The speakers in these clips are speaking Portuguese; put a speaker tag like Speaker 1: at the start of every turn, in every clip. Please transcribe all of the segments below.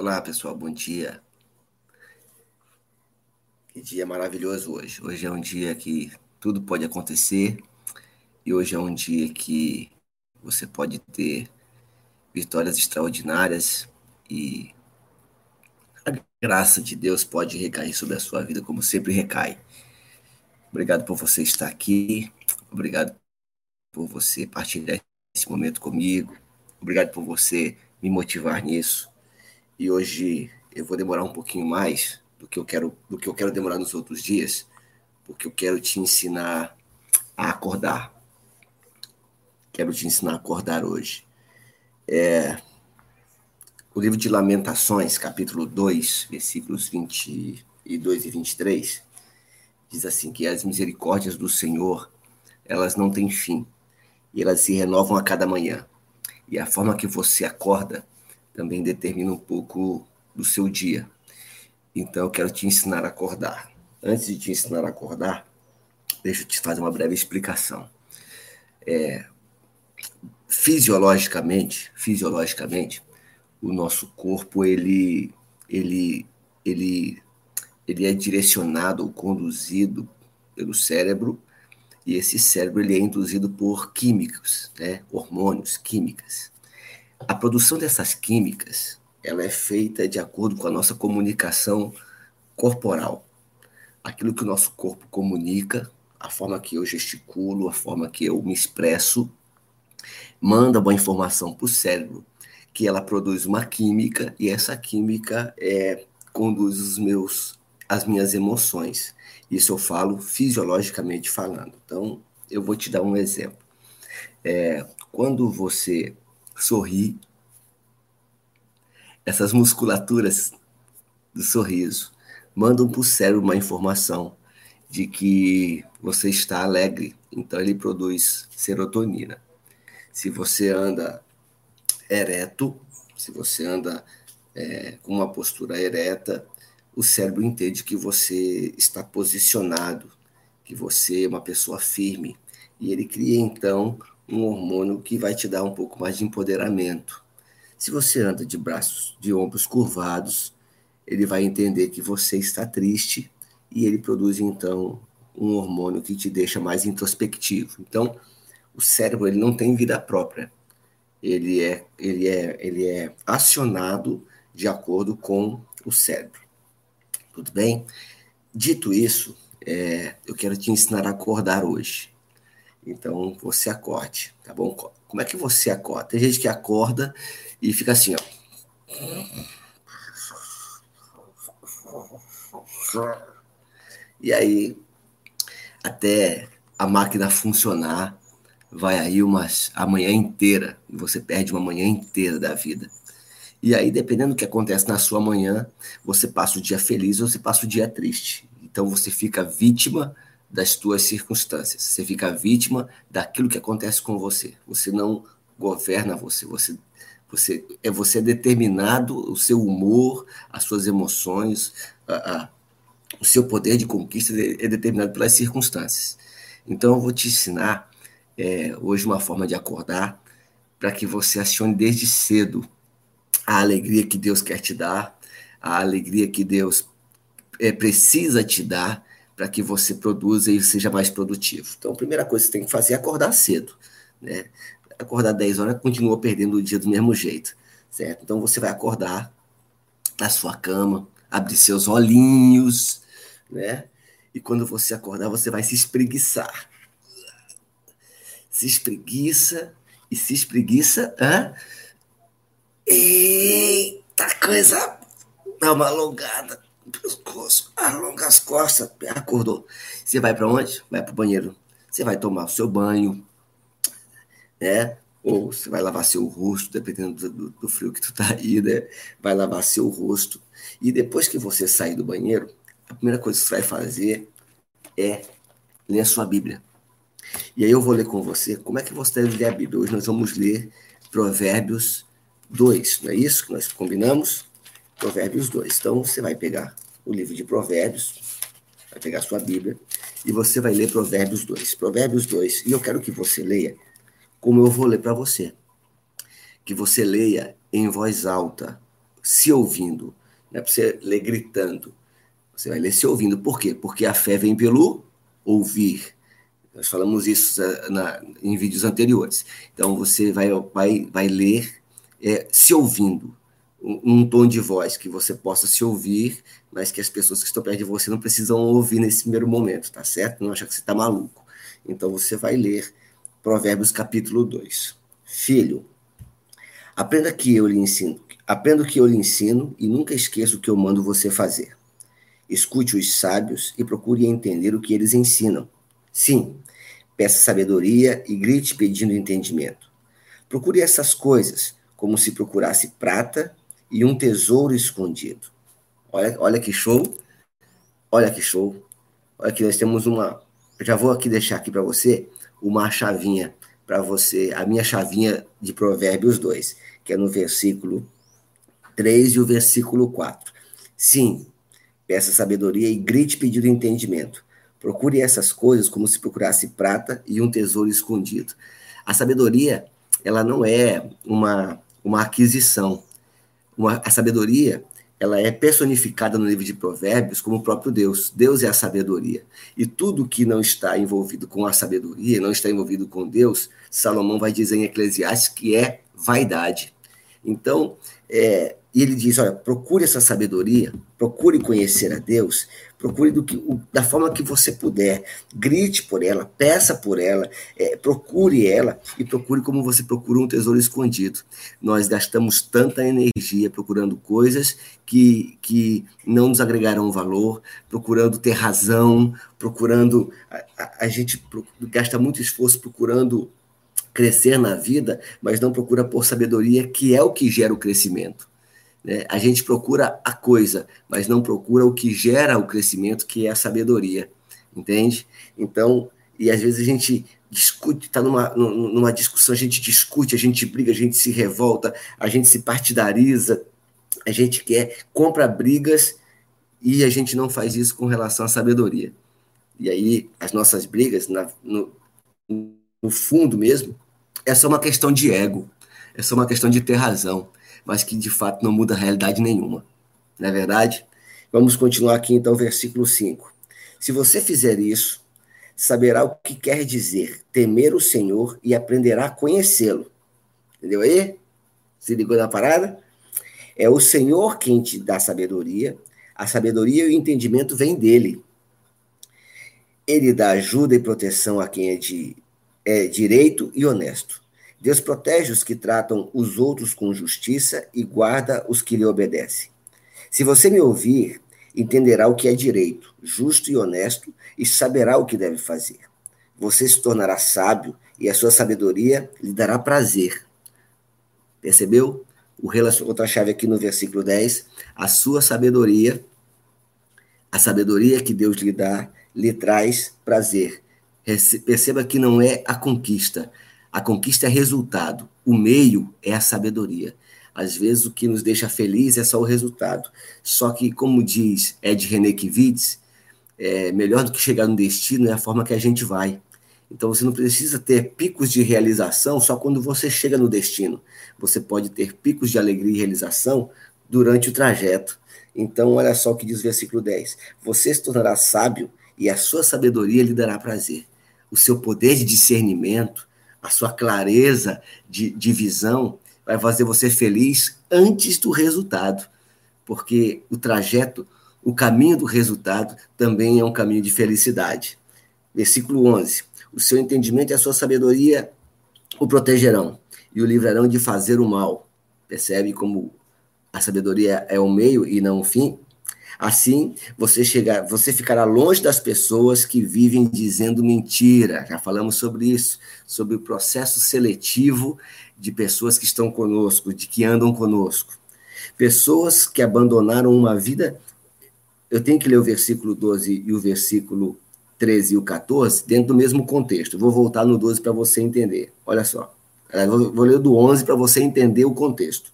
Speaker 1: Olá, pessoal, bom dia. Que dia maravilhoso hoje. Hoje é um dia que tudo pode acontecer e hoje é um dia que você pode ter vitórias extraordinárias e a graça de Deus pode recair sobre a sua vida como sempre recai. Obrigado por você estar aqui. Obrigado por você partilhar esse momento comigo. Obrigado por você me motivar nisso. E hoje eu vou demorar um pouquinho mais do que eu quero, do que eu quero demorar nos outros dias, porque eu quero te ensinar a acordar. Quero te ensinar a acordar hoje. É, o livro de Lamentações, capítulo 2, versículos 22 e 23, diz assim que as misericórdias do Senhor, elas não têm fim, e elas se renovam a cada manhã. E a forma que você acorda também determina um pouco do seu dia. Então eu quero te ensinar a acordar. Antes de te ensinar a acordar, deixa eu te fazer uma breve explicação. É, fisiologicamente, fisiologicamente, o nosso corpo ele ele ele ele é direcionado ou conduzido pelo cérebro e esse cérebro ele é induzido por químicos, né? hormônios, químicas. A produção dessas químicas ela é feita de acordo com a nossa comunicação corporal. Aquilo que o nosso corpo comunica, a forma que eu gesticulo, a forma que eu me expresso, manda uma informação para o cérebro, que ela produz uma química e essa química é, conduz os meus, as minhas emoções. Isso eu falo fisiologicamente falando. Então, eu vou te dar um exemplo. É, quando você sorri, essas musculaturas do sorriso mandam para o cérebro uma informação de que você está alegre, então ele produz serotonina. Se você anda ereto, se você anda é, com uma postura ereta, o cérebro entende que você está posicionado, que você é uma pessoa firme, e ele cria então um hormônio que vai te dar um pouco mais de empoderamento. Se você anda de braços, de ombros curvados, ele vai entender que você está triste e ele produz então um hormônio que te deixa mais introspectivo. Então, o cérebro ele não tem vida própria. Ele é, ele é, ele é acionado de acordo com o cérebro. Tudo bem? Dito isso, é, eu quero te ensinar a acordar hoje. Então, você acorde, tá bom? Como é que você acorda? Tem gente que acorda e fica assim, ó. E aí, até a máquina funcionar, vai aí umas, a manhã inteira, você perde uma manhã inteira da vida. E aí, dependendo do que acontece na sua manhã, você passa o dia feliz ou você passa o dia triste. Então, você fica vítima das tuas circunstâncias. Você fica vítima daquilo que acontece com você. Você não governa você. Você, você é você é determinado, o seu humor, as suas emoções, a, a, o seu poder de conquista é determinado pelas circunstâncias. Então, eu vou te ensinar é, hoje uma forma de acordar para que você acione desde cedo a alegria que Deus quer te dar, a alegria que Deus é, precisa te dar para que você produza e seja mais produtivo. Então, a primeira coisa que você tem que fazer é acordar cedo. Né? Acordar 10 horas continua perdendo o dia do mesmo jeito, certo? Então, você vai acordar na sua cama, abrir seus olhinhos, né? E quando você acordar, você vai se espreguiçar. Se espreguiça e se espreguiça. Hã? Eita coisa! Dá uma alongada pescoço, alonga as costas, acordou. Você vai para onde? Vai para o banheiro. Você vai tomar o seu banho, né? Ou você vai lavar seu rosto, dependendo do, do frio que tu tá aí, né? Vai lavar seu rosto. E depois que você sair do banheiro, a primeira coisa que você vai fazer é ler a sua Bíblia. E aí eu vou ler com você como é que você deve ler a Bíblia. Hoje nós vamos ler Provérbios 2, não é isso que nós combinamos? Provérbios 2. Então você vai pegar o livro de Provérbios, vai pegar a sua Bíblia e você vai ler Provérbios 2. Provérbios 2. E eu quero que você leia como eu vou ler para você. Que você leia em voz alta, se ouvindo. Não é para você ler gritando. Você vai ler se ouvindo. Por quê? Porque a fé vem pelo ouvir. Nós falamos isso eh, na, em vídeos anteriores. Então você vai, vai, vai ler é, se ouvindo. Um, tom de voz que você possa se ouvir, mas que as pessoas que estão perto de você não precisam ouvir nesse primeiro momento, tá certo? Não achar que você está maluco. Então você vai ler Provérbios capítulo 2. Filho, aprenda que eu lhe ensino, aprenda o que eu lhe ensino e nunca esqueça o que eu mando você fazer. Escute os sábios e procure entender o que eles ensinam. Sim, peça sabedoria e grite pedindo entendimento. Procure essas coisas como se procurasse prata e um tesouro escondido. Olha, olha que show! Olha que show! Olha que nós temos uma. Eu já vou aqui deixar aqui para você uma chavinha para você, a minha chavinha de Provérbios 2, que é no versículo 3 e o versículo 4. Sim, peça sabedoria e grite pedindo entendimento. Procure essas coisas como se procurasse prata e um tesouro escondido. A sabedoria, ela não é uma, uma aquisição. Uma, a sabedoria, ela é personificada no livro de Provérbios como o próprio Deus. Deus é a sabedoria. E tudo que não está envolvido com a sabedoria, não está envolvido com Deus, Salomão vai dizer em Eclesiastes que é vaidade. Então, é, ele diz: olha, procure essa sabedoria, procure conhecer a Deus, procure do que, o, da forma que você puder, grite por ela, peça por ela, é, procure ela e procure como você procura um tesouro escondido. Nós gastamos tanta energia procurando coisas que, que não nos agregarão valor, procurando ter razão, procurando. A, a, a gente gasta muito esforço procurando crescer na vida, mas não procura por sabedoria, que é o que gera o crescimento. Né? A gente procura a coisa, mas não procura o que gera o crescimento, que é a sabedoria, entende? Então, e às vezes a gente discute, está numa, numa discussão, a gente discute, a gente briga, a gente se revolta, a gente se partidariza, a gente quer, compra brigas e a gente não faz isso com relação à sabedoria. E aí as nossas brigas, na, no, no fundo mesmo, é só uma questão de ego, é só uma questão de ter razão mas que de fato não muda realidade nenhuma. Não é verdade? Vamos continuar aqui então, versículo 5. Se você fizer isso, saberá o que quer dizer temer o Senhor e aprenderá a conhecê-lo. Entendeu aí? Se ligou na parada? É o Senhor quem te dá sabedoria, a sabedoria e o entendimento vêm dele. Ele dá ajuda e proteção a quem é, de, é direito e honesto. Deus protege os que tratam os outros com justiça e guarda os que lhe obedecem. Se você me ouvir, entenderá o que é direito, justo e honesto e saberá o que deve fazer. Você se tornará sábio e a sua sabedoria lhe dará prazer. Percebeu? O relacion... outra chave aqui no versículo 10, a sua sabedoria, a sabedoria que Deus lhe dá, lhe traz prazer. Perceba que não é a conquista, a conquista é resultado, o meio é a sabedoria. Às vezes o que nos deixa feliz é só o resultado. Só que, como diz Ed René Kivitz, é, melhor do que chegar no destino é a forma que a gente vai. Então você não precisa ter picos de realização só quando você chega no destino. Você pode ter picos de alegria e realização durante o trajeto. Então, olha só o que diz o versículo 10. Você se tornará sábio e a sua sabedoria lhe dará prazer. O seu poder de discernimento, a sua clareza de, de visão vai fazer você feliz antes do resultado, porque o trajeto, o caminho do resultado também é um caminho de felicidade. Versículo 11: O seu entendimento e a sua sabedoria o protegerão e o livrarão de fazer o mal. Percebe como a sabedoria é o meio e não o fim? Assim, você chegar, você ficará longe das pessoas que vivem dizendo mentira. Já falamos sobre isso, sobre o processo seletivo de pessoas que estão conosco, de que andam conosco. Pessoas que abandonaram uma vida. Eu tenho que ler o versículo 12 e o versículo 13 e o 14 dentro do mesmo contexto. Vou voltar no 12 para você entender. Olha só. Vou ler do 11 para você entender o contexto.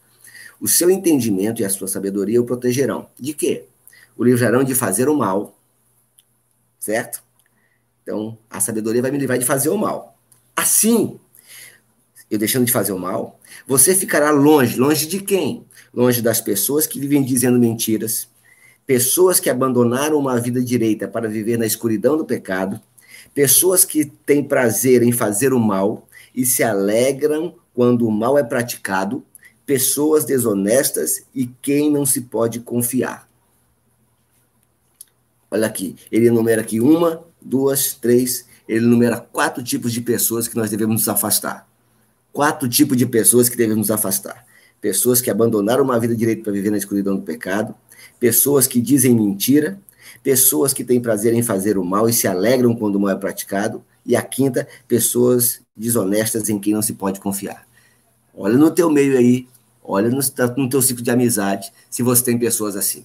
Speaker 1: O seu entendimento e a sua sabedoria o protegerão. De quê? O livrarão de fazer o mal. Certo? Então, a sabedoria vai me livrar de fazer o mal. Assim, eu deixando de fazer o mal, você ficará longe. Longe de quem? Longe das pessoas que vivem dizendo mentiras, pessoas que abandonaram uma vida direita para viver na escuridão do pecado, pessoas que têm prazer em fazer o mal e se alegram quando o mal é praticado, pessoas desonestas e quem não se pode confiar. Olha aqui, ele enumera aqui uma, duas, três, ele enumera quatro tipos de pessoas que nós devemos nos afastar. Quatro tipos de pessoas que devemos nos afastar. Pessoas que abandonaram uma vida direita para viver na escuridão do pecado, pessoas que dizem mentira, pessoas que têm prazer em fazer o mal e se alegram quando o mal é praticado, e a quinta, pessoas desonestas em quem não se pode confiar. Olha no teu meio aí, olha no, no teu ciclo de amizade, se você tem pessoas assim.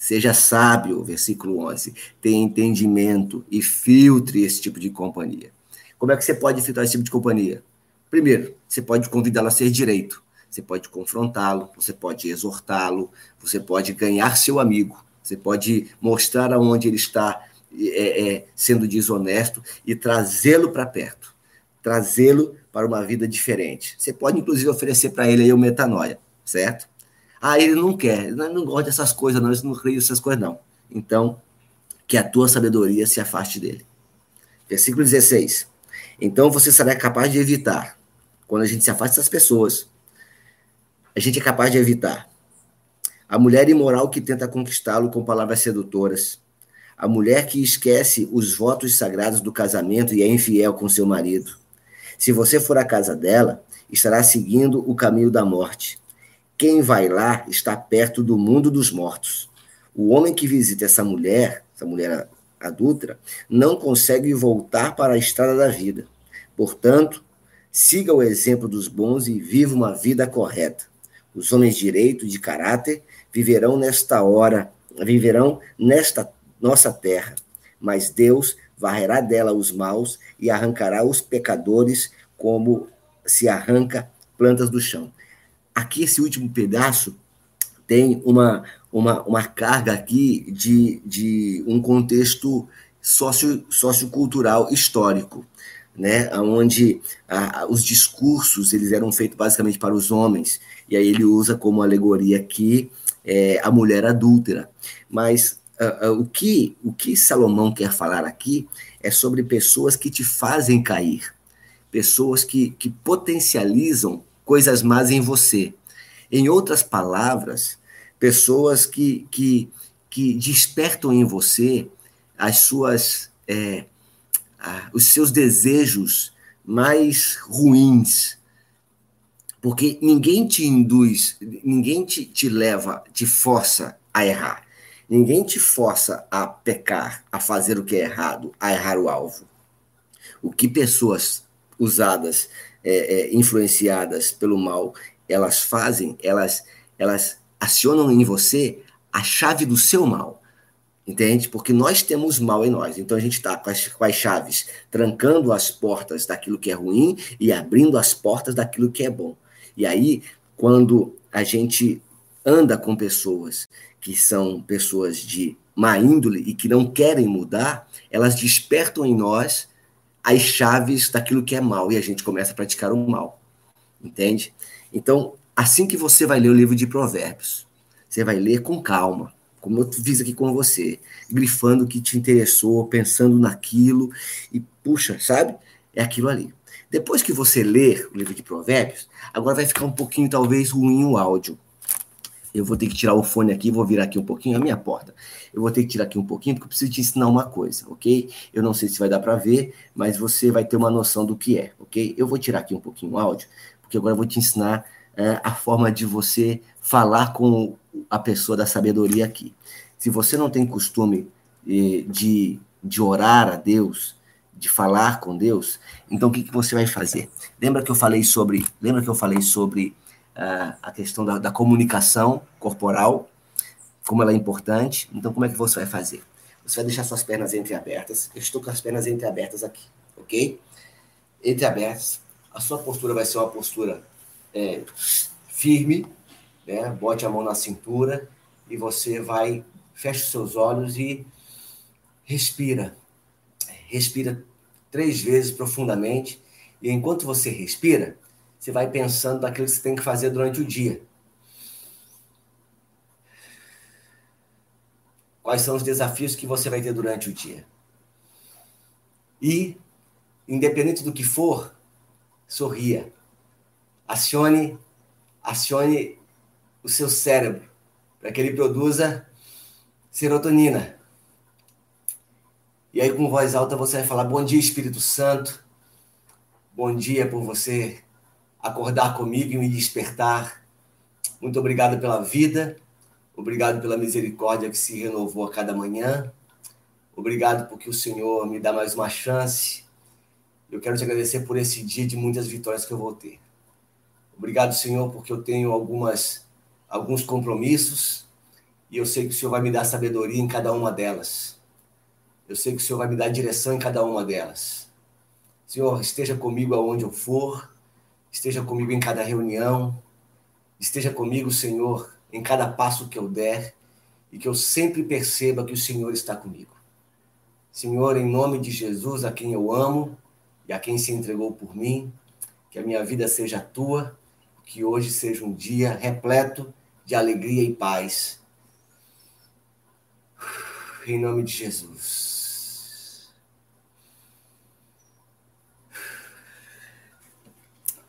Speaker 1: Seja sábio, versículo 11. Tenha entendimento e filtre esse tipo de companhia. Como é que você pode filtrar esse tipo de companhia? Primeiro, você pode convidá-lo a ser direito. Você pode confrontá-lo, você pode exortá-lo, você pode ganhar seu amigo, você pode mostrar aonde ele está é, é, sendo desonesto e trazê-lo para perto, trazê-lo para uma vida diferente. Você pode, inclusive, oferecer para ele aí o metanoia, certo? Ah, ele não quer, ele não gosta dessas coisas, não, ele não crê nessas coisas, não. Então, que a tua sabedoria se afaste dele. Versículo 16. Então você será capaz de evitar. Quando a gente se afasta das pessoas, a gente é capaz de evitar. A mulher imoral que tenta conquistá-lo com palavras sedutoras. A mulher que esquece os votos sagrados do casamento e é infiel com seu marido. Se você for à casa dela, estará seguindo o caminho da morte. Quem vai lá está perto do mundo dos mortos. O homem que visita essa mulher, essa mulher adulta, não consegue voltar para a estrada da vida. Portanto, siga o exemplo dos bons e viva uma vida correta. Os homens direito de caráter viverão nesta hora, viverão nesta nossa terra, mas Deus varrerá dela os maus e arrancará os pecadores como se arranca plantas do chão. Aqui, esse último pedaço tem uma, uma, uma carga aqui de, de um contexto socio, sociocultural histórico, né, onde a, os discursos eles eram feitos basicamente para os homens, e aí ele usa como alegoria aqui é, a mulher adúltera. Mas o, que, o que Salomão quer falar aqui é sobre pessoas que te fazem cair, pessoas que, que potencializam coisas más em você. Em outras palavras, pessoas que, que, que despertam em você as suas, é, os seus desejos mais ruins. Porque ninguém te induz, ninguém te, te leva, te força a errar. Ninguém te força a pecar, a fazer o que é errado, a errar o alvo. O que pessoas usadas, é, é, influenciadas pelo mal, elas fazem, elas, elas acionam em você a chave do seu mal. Entende? Porque nós temos mal em nós. Então a gente está com, com as, chaves trancando as portas daquilo que é ruim e abrindo as portas daquilo que é bom. E aí, quando a gente anda com pessoas que são pessoas de má índole e que não querem mudar, elas despertam em nós as chaves daquilo que é mal e a gente começa a praticar o mal. Entende? Então, assim que você vai ler o livro de Provérbios, você vai ler com calma, como eu fiz aqui com você, grifando o que te interessou, pensando naquilo e puxa, sabe? É aquilo ali. Depois que você ler o livro de Provérbios, agora vai ficar um pouquinho talvez ruim o áudio. Eu vou ter que tirar o fone aqui, vou virar aqui um pouquinho a minha porta. Eu vou ter que tirar aqui um pouquinho porque eu preciso te ensinar uma coisa, ok? Eu não sei se vai dar para ver, mas você vai ter uma noção do que é, ok? Eu vou tirar aqui um pouquinho o áudio, porque agora eu vou te ensinar é, a forma de você falar com a pessoa da sabedoria aqui. Se você não tem costume eh, de, de orar a Deus, de falar com Deus, então o que, que você vai fazer? Lembra que eu falei sobre, lembra que eu falei sobre a questão da, da, comunicação corporal, como ela é importante? Então como é que você vai fazer? Você vai deixar suas pernas entreabertas. Eu estou com as pernas entreabertas aqui, ok? Entreabertas. A sua postura vai ser uma postura é, firme, né? Bote a mão na cintura e você vai fecha os seus olhos e respira. Respira três vezes profundamente E enquanto você respira, você vai pensando naquilo que você tem que fazer durante o dia. Quais são os desafios que você vai ter durante o dia? E, independente do que for, sorria. Acione, acione o seu cérebro para que ele produza serotonina. E aí, com voz alta, você vai falar: Bom dia, Espírito Santo. Bom dia por você acordar comigo e me despertar. Muito obrigado pela vida. Obrigado pela misericórdia que se renovou a cada manhã. Obrigado porque o Senhor me dá mais uma chance. Eu quero te agradecer por esse dia de muitas vitórias que eu vou ter. Obrigado, Senhor, porque eu tenho algumas alguns compromissos e eu sei que o Senhor vai me dar sabedoria em cada uma delas. Eu sei que o Senhor vai me dar direção em cada uma delas. Senhor, esteja comigo aonde eu for, esteja comigo em cada reunião, esteja comigo, Senhor, em cada passo que eu der e que eu sempre perceba que o Senhor está comigo. Senhor, em nome de Jesus, a quem eu amo e a quem se entregou por mim, que a minha vida seja tua, que hoje seja um dia repleto de alegria e paz. Em nome de Jesus.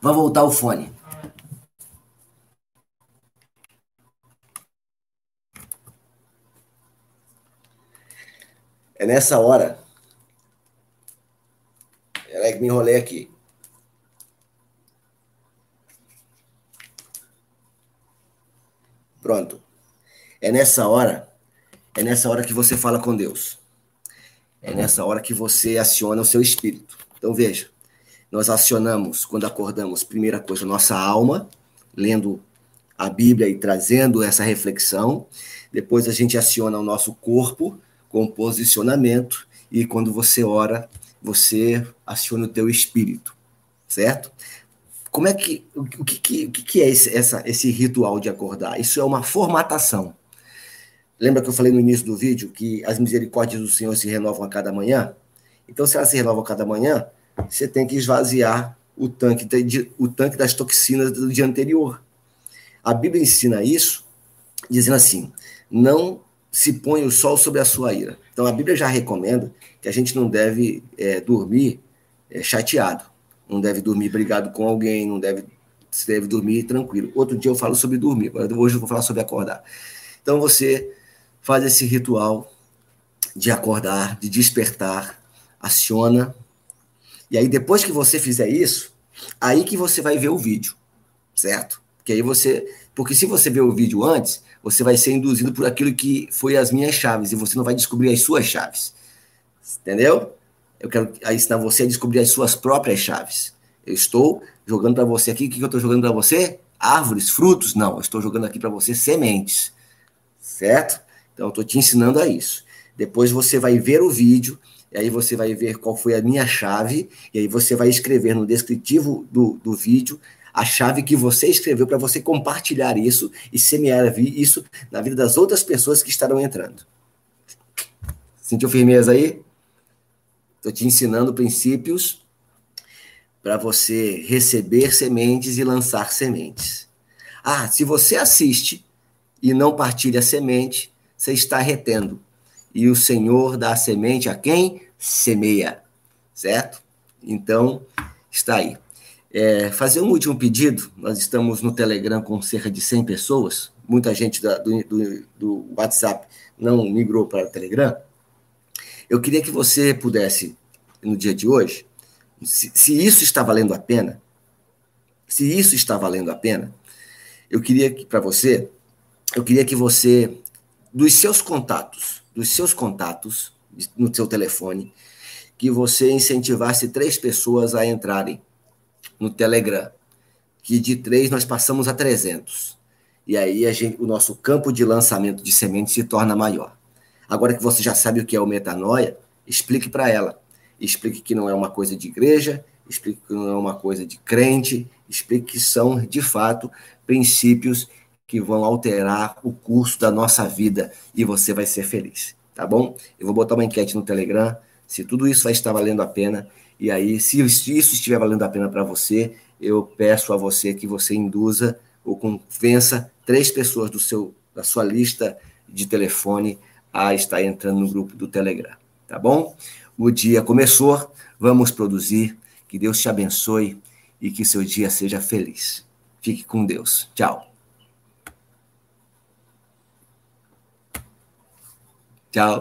Speaker 1: Vai voltar o fone. É nessa hora. É que me enrolei aqui. Pronto. É nessa hora, é nessa hora que você fala com Deus. É nessa hora que você aciona o seu espírito. Então veja, nós acionamos quando acordamos, primeira coisa, nossa alma, lendo a Bíblia e trazendo essa reflexão. Depois a gente aciona o nosso corpo, com posicionamento e quando você ora, você aciona o teu espírito, certo? Como é que o que, o que é esse, essa, esse ritual de acordar? Isso é uma formatação. Lembra que eu falei no início do vídeo que as misericórdias do Senhor se renovam a cada manhã? Então, se elas se renovam a cada manhã, você tem que esvaziar o tanque, o tanque das toxinas do dia anterior. A Bíblia ensina isso, dizendo assim: não se põe o sol sobre a sua ira. Então a Bíblia já recomenda que a gente não deve é, dormir é, chateado, não deve dormir brigado com alguém, não deve se deve dormir tranquilo. Outro dia eu falo sobre dormir, hoje eu vou falar sobre acordar. Então você faz esse ritual de acordar, de despertar, aciona. E aí depois que você fizer isso, aí que você vai ver o vídeo, certo? Que aí você, porque se você ver o vídeo antes, você vai ser induzido por aquilo que foi as minhas chaves e você não vai descobrir as suas chaves. Entendeu? Eu quero ensinar você a descobrir as suas próprias chaves. Eu estou jogando para você aqui, o que eu estou jogando para você? Árvores, frutos? Não, eu estou jogando aqui para você sementes. Certo? Então, eu estou te ensinando a isso. Depois você vai ver o vídeo, e aí você vai ver qual foi a minha chave, e aí você vai escrever no descritivo do, do vídeo a chave que você escreveu para você compartilhar isso e semear isso na vida das outras pessoas que estarão entrando. Sentiu firmeza aí? Estou te ensinando princípios para você receber sementes e lançar sementes. Ah, se você assiste e não partilha a semente, você está retendo. E o Senhor dá a semente a quem semeia, certo? Então, está aí. É, fazer um último pedido, nós estamos no Telegram com cerca de 100 pessoas, muita gente da, do, do, do, WhatsApp não migrou para o Telegram. Eu queria que você pudesse, no dia de hoje, se, se isso está valendo a pena, se isso está valendo a pena, eu queria que para você, eu queria que você, dos seus contatos, dos seus contatos no seu telefone, que você incentivasse três pessoas a entrarem no Telegram, que de 3 nós passamos a 300. E aí gente, o nosso campo de lançamento de sementes se torna maior. Agora que você já sabe o que é o metanoia, explique para ela. Explique que não é uma coisa de igreja, explique que não é uma coisa de crente, explique que são, de fato, princípios que vão alterar o curso da nossa vida e você vai ser feliz, tá bom? Eu vou botar uma enquete no Telegram, se tudo isso vai estar valendo a pena, E aí, se isso estiver valendo a pena para você, eu peço a você que você induza ou convença três pessoas do seu, da sua lista de telefone a estar entrando no grupo do Telegram, tá bom? O dia começou, vamos produzir. Que Deus te abençoe e que seu dia seja feliz. Fique com Deus. Tchau. Tchau.